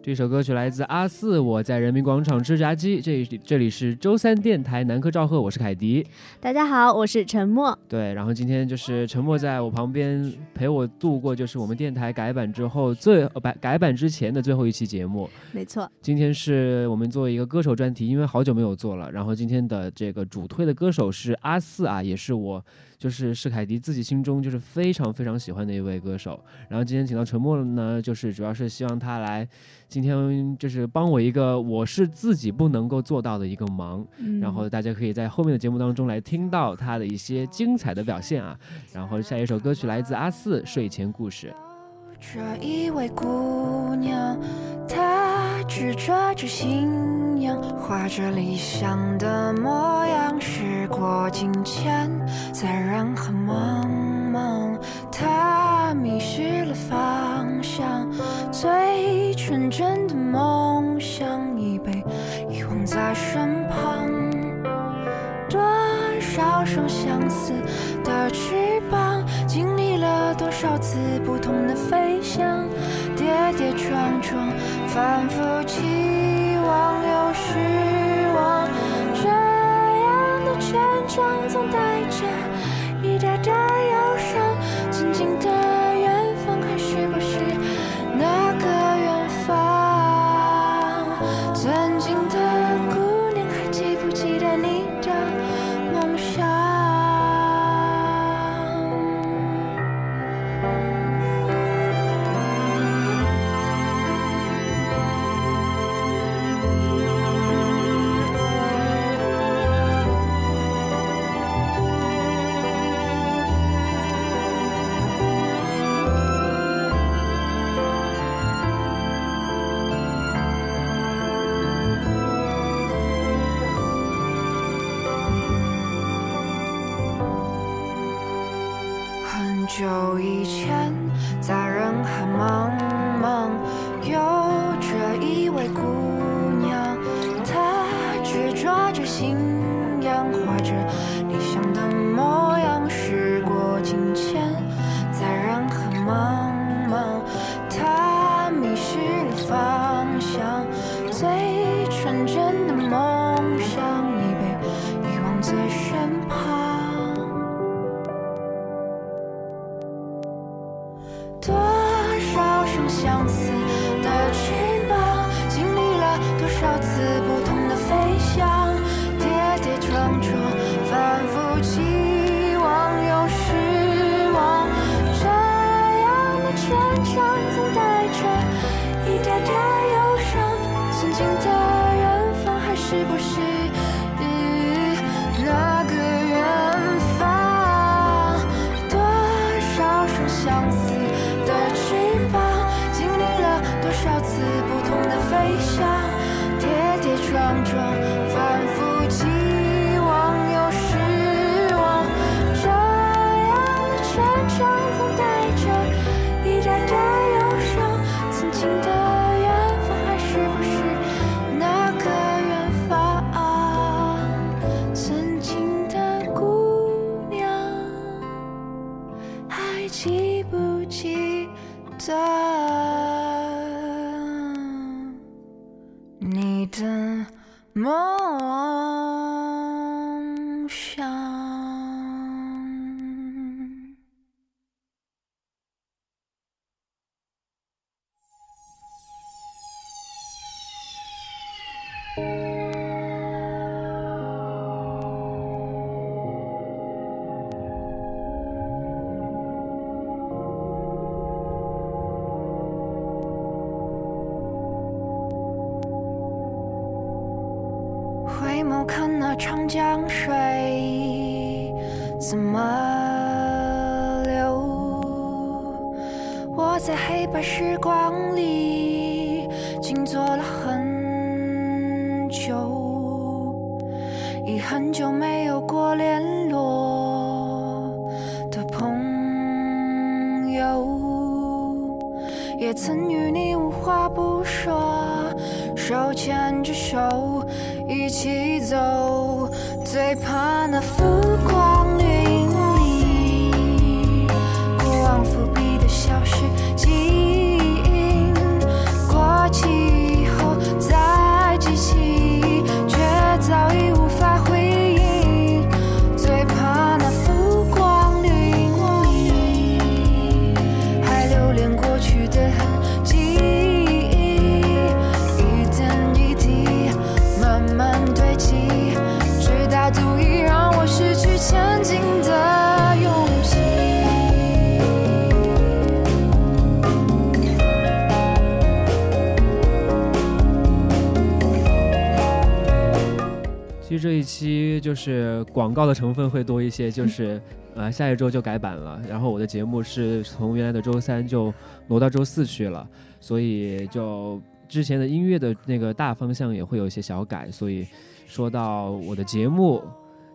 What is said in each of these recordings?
这首歌曲来自阿四，我在人民广场吃炸鸡。这里这里是周三电台南科赵贺，我是凯迪。大家好，我是陈默。对，然后今天就是陈默在我旁边陪我度过，就是我们电台改版之后最呃改改版之前的最后一期节目。没错，今天是我们做一个歌手专题，因为好久没有做了。然后今天的这个主推的歌手是阿四啊，也是我就是是凯迪自己心中就是非常非常喜欢的一位歌手。然后今天请到陈默呢，就是主要是希望他来今天就是帮我一个我是自己不能够做到的一个忙。嗯然后大家可以在后面的节目当中来听到他的一些精彩的表现啊。然后下一首歌曲来自阿四《睡前故事》。这一位姑娘，她执着着信仰，画着理想的模样。时过境迁，在人海茫茫，他迷失了方向。最纯真的梦想已被遗忘在身旁。多少双相似的翅膀，经历了多少次不同的飞翔，跌跌撞撞，反复起是心江水怎么流，我在黑白时光里静坐了很久，已很久没有过联络的朋友，也曾与你无话不说，手牵着手。一起走，最怕那浮夸。实这一期就是广告的成分会多一些，就是呃下一周就改版了，然后我的节目是从原来的周三就挪到周四去了，所以就之前的音乐的那个大方向也会有一些小改，所以说到我的节目。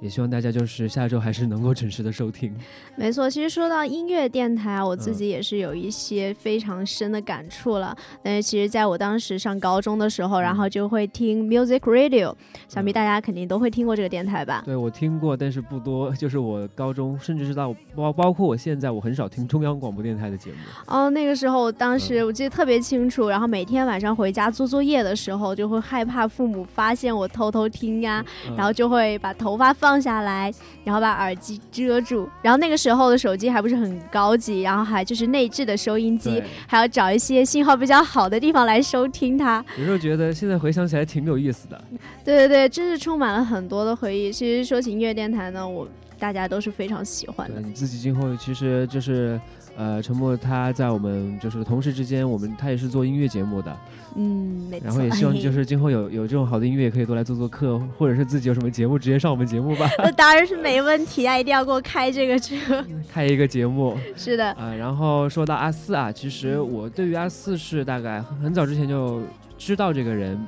也希望大家就是下周还是能够准时的收听。没错，其实说到音乐电台啊，我自嗯己也是有一些非常深的感触了。但是其实在我当时上高中的时候，然后就会听 Music Radio，想必大家肯定都会听过这个电台吧？对我听过，但是不多。就是我高中，甚至是到包包括我现在，我很少听中央广播电台的节目。哦，那个时候我当时我记得特别清楚，然后每天晚上回家做作业的时候，就会害怕父母发现我偷偷听呀，嗯然后就会把头发放下来，然后把耳机遮住。然后那个时候的手机还不是很高级，然后还就是内置的收音机，还要找一些信号比较好的地方来收听它。有时候觉得现在回想起来挺有意思的。对对对，真是充满了很多的回忆。其实说起音乐电台呢，我大家都是非常喜欢的对。你自己今后其实就是，呃，陈默他在我们就是同事之间，我们他也是做音乐节目的，嗯，没错。然后也希望就是今后有有这种好的音乐，也可以多来做做客，或者是自己有什么节目直接上我们节目吧，那当然是没问题啊，一定要给我开这个车。开一个节目是的，啊、然后说到阿四啊，其实我对于阿四是大概很早之前就知道这个人，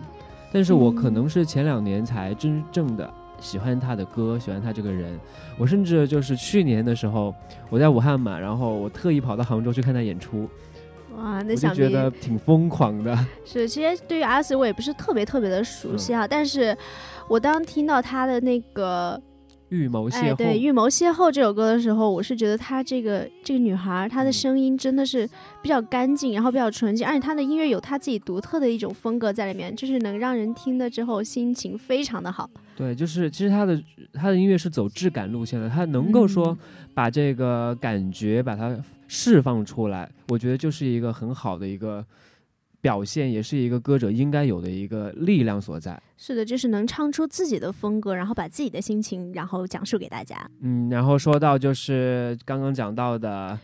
但是我可能是前两年才真正的。喜欢他的歌，喜欢他这个人，我甚至就是去年的时候，我在武汉嘛，然后我特意跑到杭州去看他演出，哇，那想必觉得挺疯狂的。是。其实对于阿四，我也不是特别特别的熟悉啊，但是我当听到他的那个预谋邂哎，逅，对《预谋邂逅》这首歌的时候，我是觉得她这个这个女孩，她的嗯。声音真的是比较干净，然后比较纯净，而且她的音乐有她自己独特的一种风格在里面，就是能让人听了之后心情非常的好。对，就是其实她的她的音乐是走质感路线的，她能够说嗯。把这个感觉把它释放出来，我觉得就是一个很好的一个表现，也是一个歌者应该有的一个力量所在。是的，就是能唱出自己的风格，然后把自己的心情，然后讲述给大家。嗯，然后说到就是刚刚讲到的。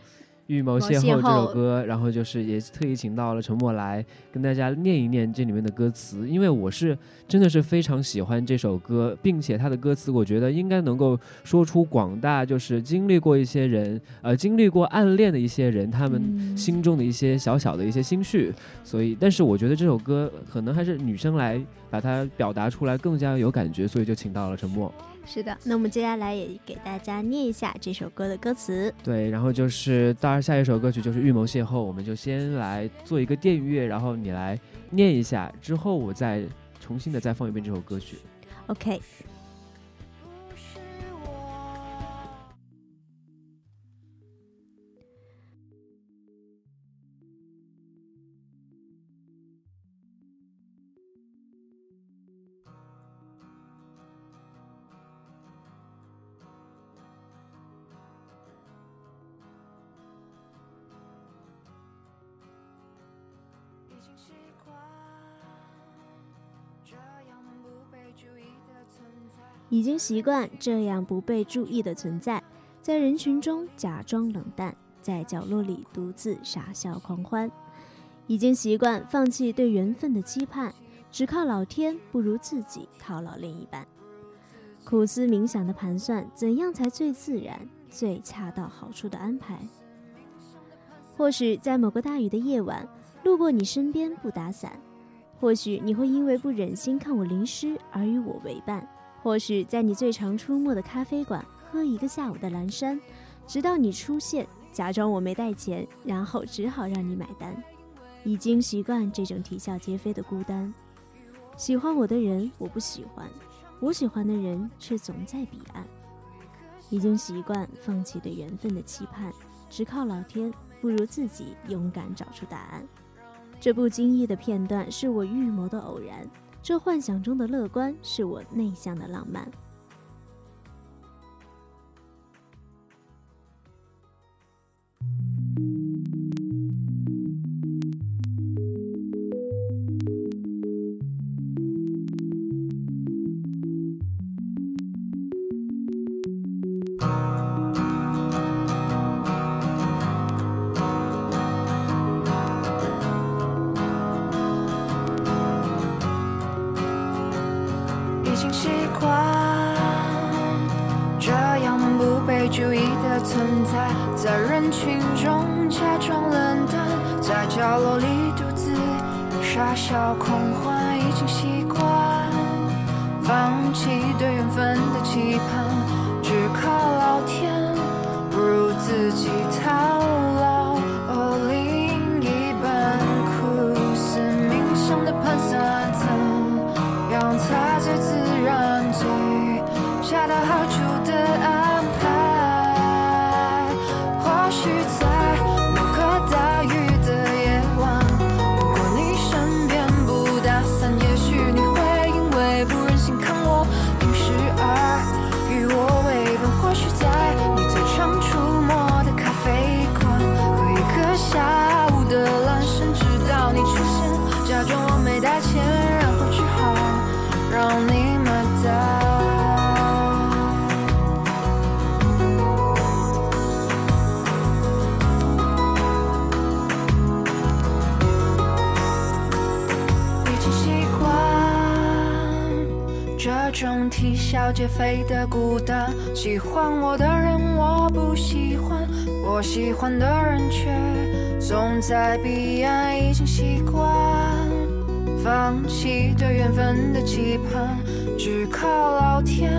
预谋邂逅这首歌，然后就是也特意请到了陈默来跟大家念一念这里面的歌词，因为我是真的是非常喜欢这首歌，并且它的歌词我觉得应该能够说出广大就是经历过一些人，呃，经历过暗恋的一些人他们心中的一些小小的一些心绪，所以，但是我觉得这首歌可能还是女生来把它表达出来更加有感觉，所以就请到了陈默。是的，那我们接下来也给大家念一下这首歌的歌词。对，然后就是当然下一首歌曲就是《预谋邂逅》，我们就先来做一个电乐，然后你来念一下，之后我再重新的再放一遍这首歌曲。OK。已经习惯这样不被注意的存在，在人群中假装冷淡，在角落里独自傻笑狂欢。已经习惯放弃对缘分的期盼，只靠老天不如自己套牢另一半。苦思冥想的盘算，怎样才最自然、最恰到好处的安排？或许在某个大雨的夜晚，路过你身边不打伞；或许你会因为不忍心看我淋湿而与我为伴。或许在你最常出没的咖啡馆喝一个下午的蓝山，直到你出现，假装我没带钱，然后只好让你买单。已经习惯这种啼笑皆非的孤单。喜欢我的人我不喜欢，我喜欢的人却总在彼岸。已经习惯放弃对缘分的期盼，只靠老天不如自己勇敢找出答案。这不经意的片段是我预谋的偶然。这幻想中的乐观，是我内向的浪漫。笑皆非的孤单，喜欢我的人我不喜欢，我喜欢的人却总在彼岸。已经习惯放弃对缘分的期盼，只靠老天，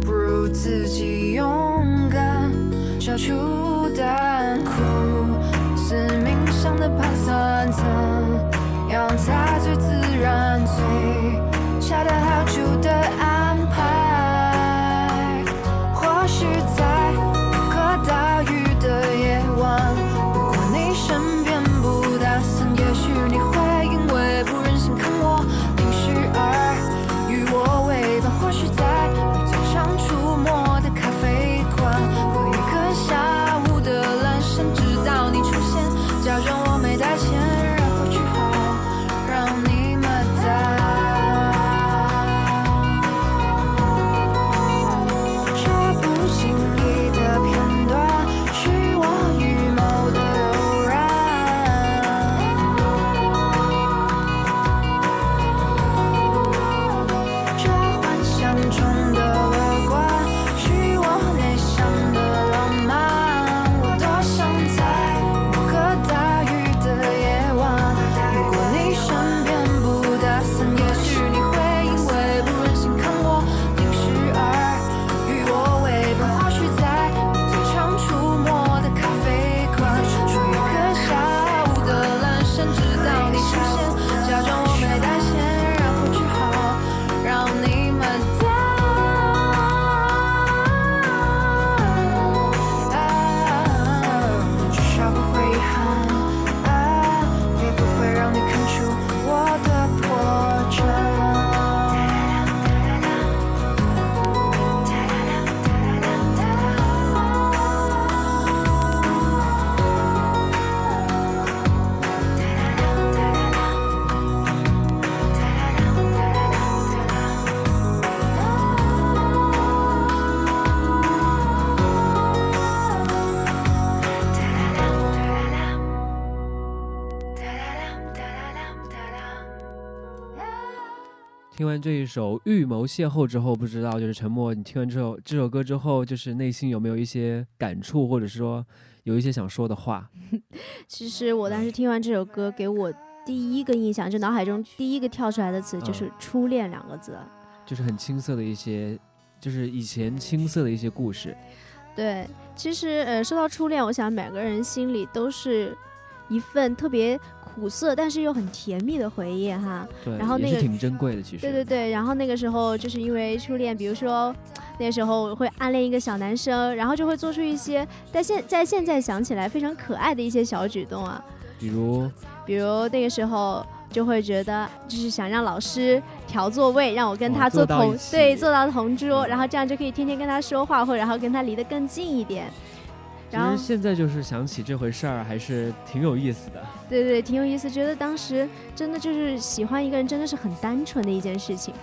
不如自己勇敢，消除胆苦思冥想的盘算，怎样才最自然，最好处听完这一首《预谋邂逅》之后，不知道就是沉默，你听完这首这首歌之后，就是内心有没有一些感触，或者是说有一些想说的话？其实我当时听完这首歌，给我第一个印象，就脑海中第一个跳出来的词就是“初恋”两个字，就是很青涩的一些，就是以前青涩的一些故事。对，其实呃，说到初恋，我想每个人心里都是一份特别。苦涩，但是又很甜蜜的回忆哈。对，然后那个挺珍贵的，其实。对对对，然后那个时候就是因为初恋，比如说那时候会暗恋一个小男生，然后就会做出一些在现在现在想起来非常可爱的一些小举动啊。比如，比如那个时候就会觉得就是想让老师调座位，让我跟他坐同对坐到同桌，然后这样就可以天天跟他说话，或者然后跟他离得更近一点。其实现在就是想起这回事儿，还是挺有意思的。对对，挺有意思。觉得当时真的就是喜欢一个人，真的是很单纯的一件事情。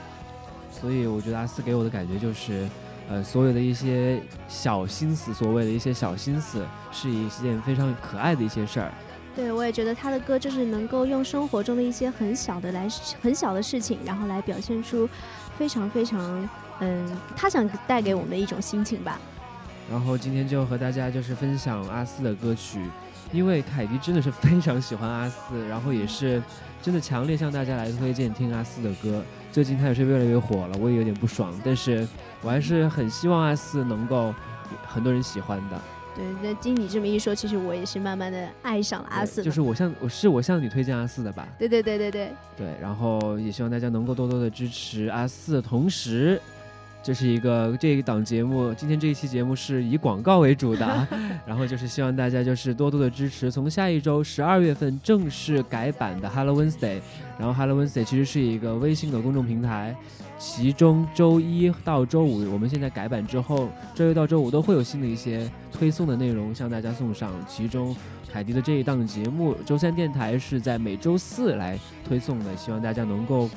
所以我觉得阿四给我的感觉就是，呃，所有的一些小心思，所谓的一些小心思，是一件非常可爱的一些事儿。对，我也觉得他的歌就是能够用生活中的一些很小的来很小的事情，然后来表现出非常非常嗯，他想带给我们的一种心情吧。然后今天就和大家就是分享阿四的歌曲，因为凯迪真的是非常喜欢阿四，然后也是真的强烈向大家来推荐听阿四的歌。最近他也是越来越火了，我也有点不爽，但是我还是很希望阿四能够很多人喜欢的。对，那经你这么一说，其实我也是慢慢的爱上了阿四。就是我向我是我向你推荐阿四的吧？对对对对对。对，然后也希望大家能够多多的支持阿四，同时。这是一个这一档节目，今天这一期节目是以广告为主的，然后就是希望大家就是多多的支持。从下一周十二月份正式改版的 Hello Wednesday，然后 Hello Wednesday 其实是一个微信的公众平台，其中周一到周五我们现在改版之后，周一到周五都会有新的一些推送的内容向大家送上。其中凯迪的这一档节目周三电台是在每周四来推送的，希望大家能够。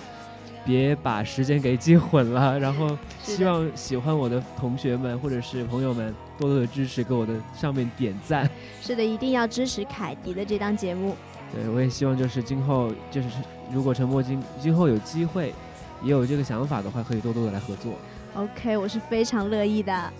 别把时间给记混了，然后希望喜欢我的同学们或者是朋友们多多的支持，给我的上面点赞。是的，一定要支持凯迪的这档节目。对，我也希望就是今后就是如果陈默今今后有机会，也有这个想法的话，可以多多的来合作。OK，我是非常乐意的。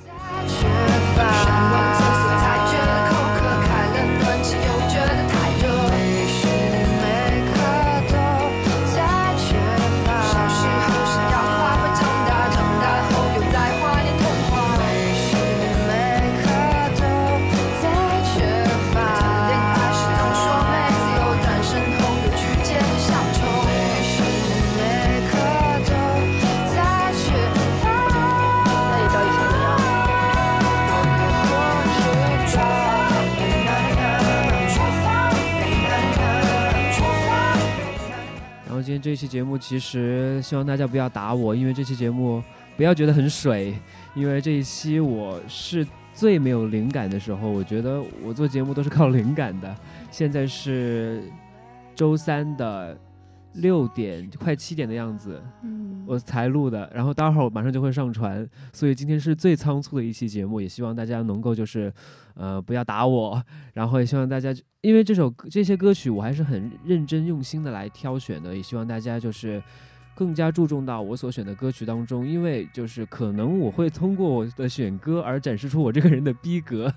这期节目，其实希望大家不要打我，因为这期节目不要觉得很水，因为这一期我是最没有灵感的时候。我觉得我做节目都是靠灵感的。现在是周三的六点快七点的样子，我才录的，然后待会儿马上就会上传，所以今天是最仓促的一期节目，也希望大家能够就是。呃，不要打我，然后也希望大家，因为这首这些歌曲我还是很认真用心的来挑选的，也希望大家就是更加注重到我所选的歌曲当中，因为就是可能我会通过我的选歌而展示出我这个人的逼格，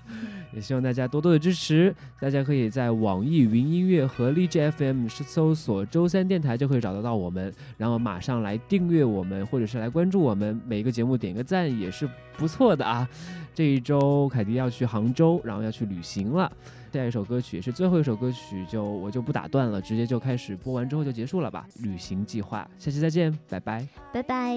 也希望大家多多的支持，大家可以在网易云音乐和荔枝 FM 是搜索周三电台就可以找得到我们，然后马上来订阅我们，或者是来关注我们，每个节目点个赞也是不错的啊。这一周凯迪要去杭州，然后要去旅行了。下一首歌曲也是最后一首歌曲，就我就不打断了，直接就开始播完之后就结束了吧。旅行计划，下期再见，拜拜，拜拜。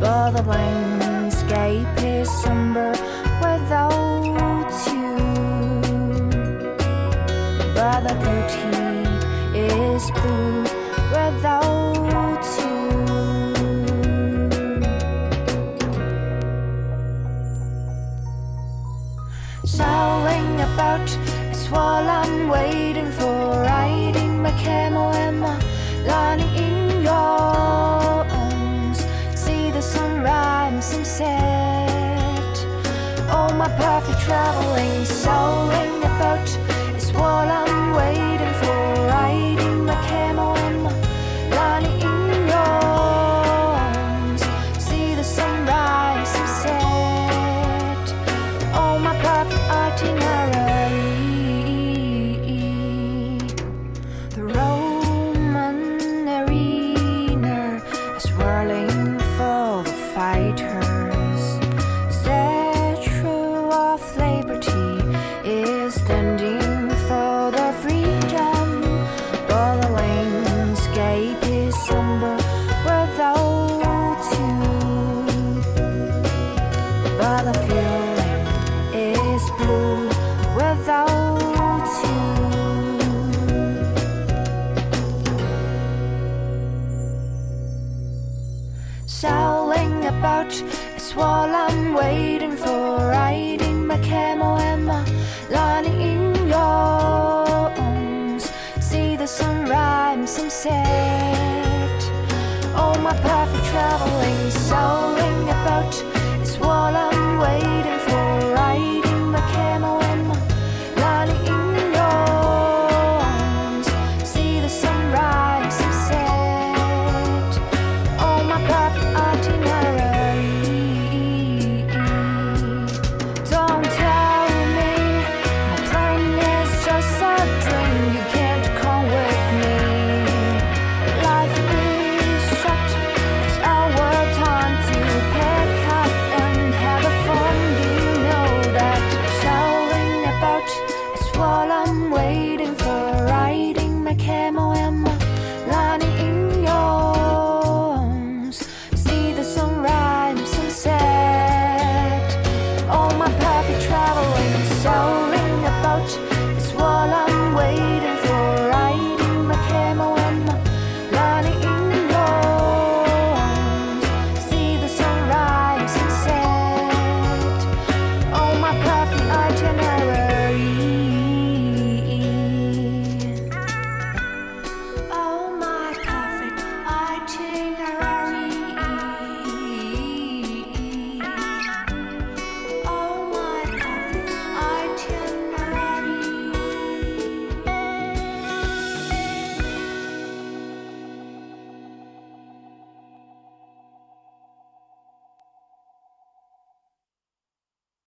but the landscape is somber without you. But the beauty is blue without you. Sailing about a swollen waiting. traveling so